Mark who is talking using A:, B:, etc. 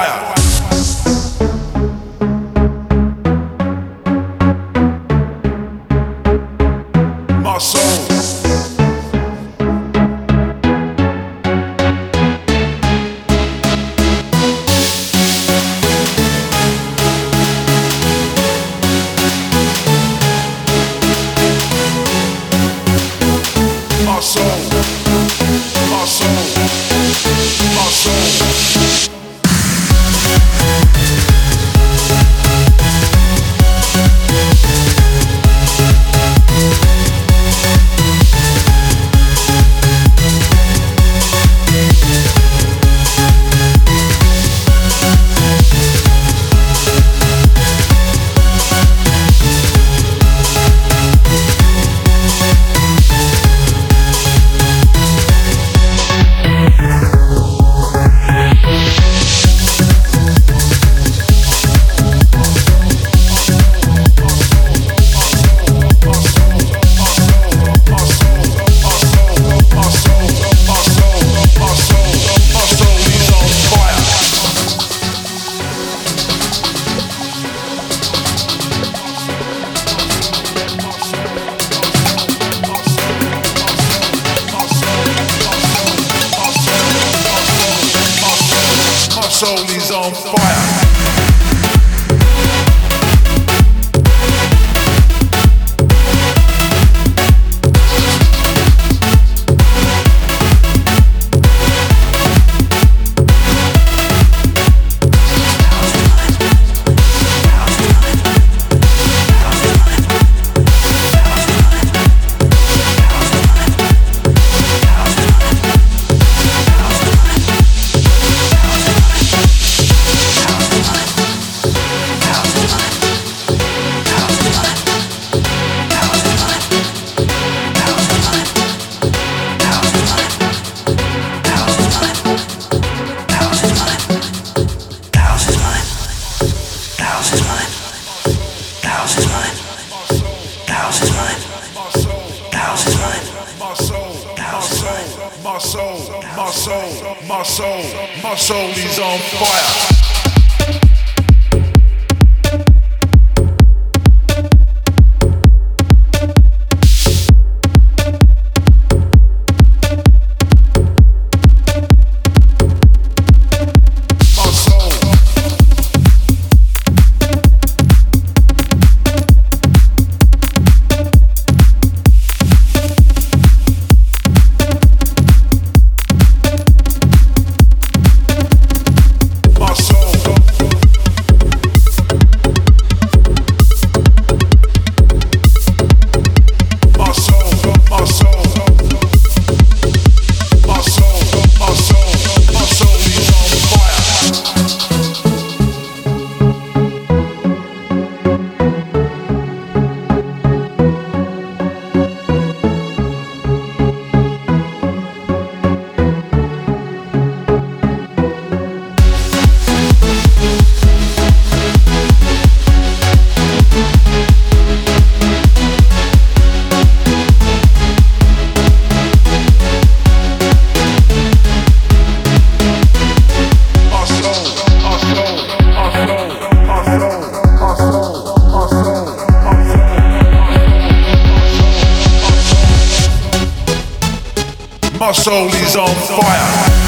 A: fire. soul is on fire. my soul, my soul, my soul, my soul, my soul, my soul is on fire. soul is on fire.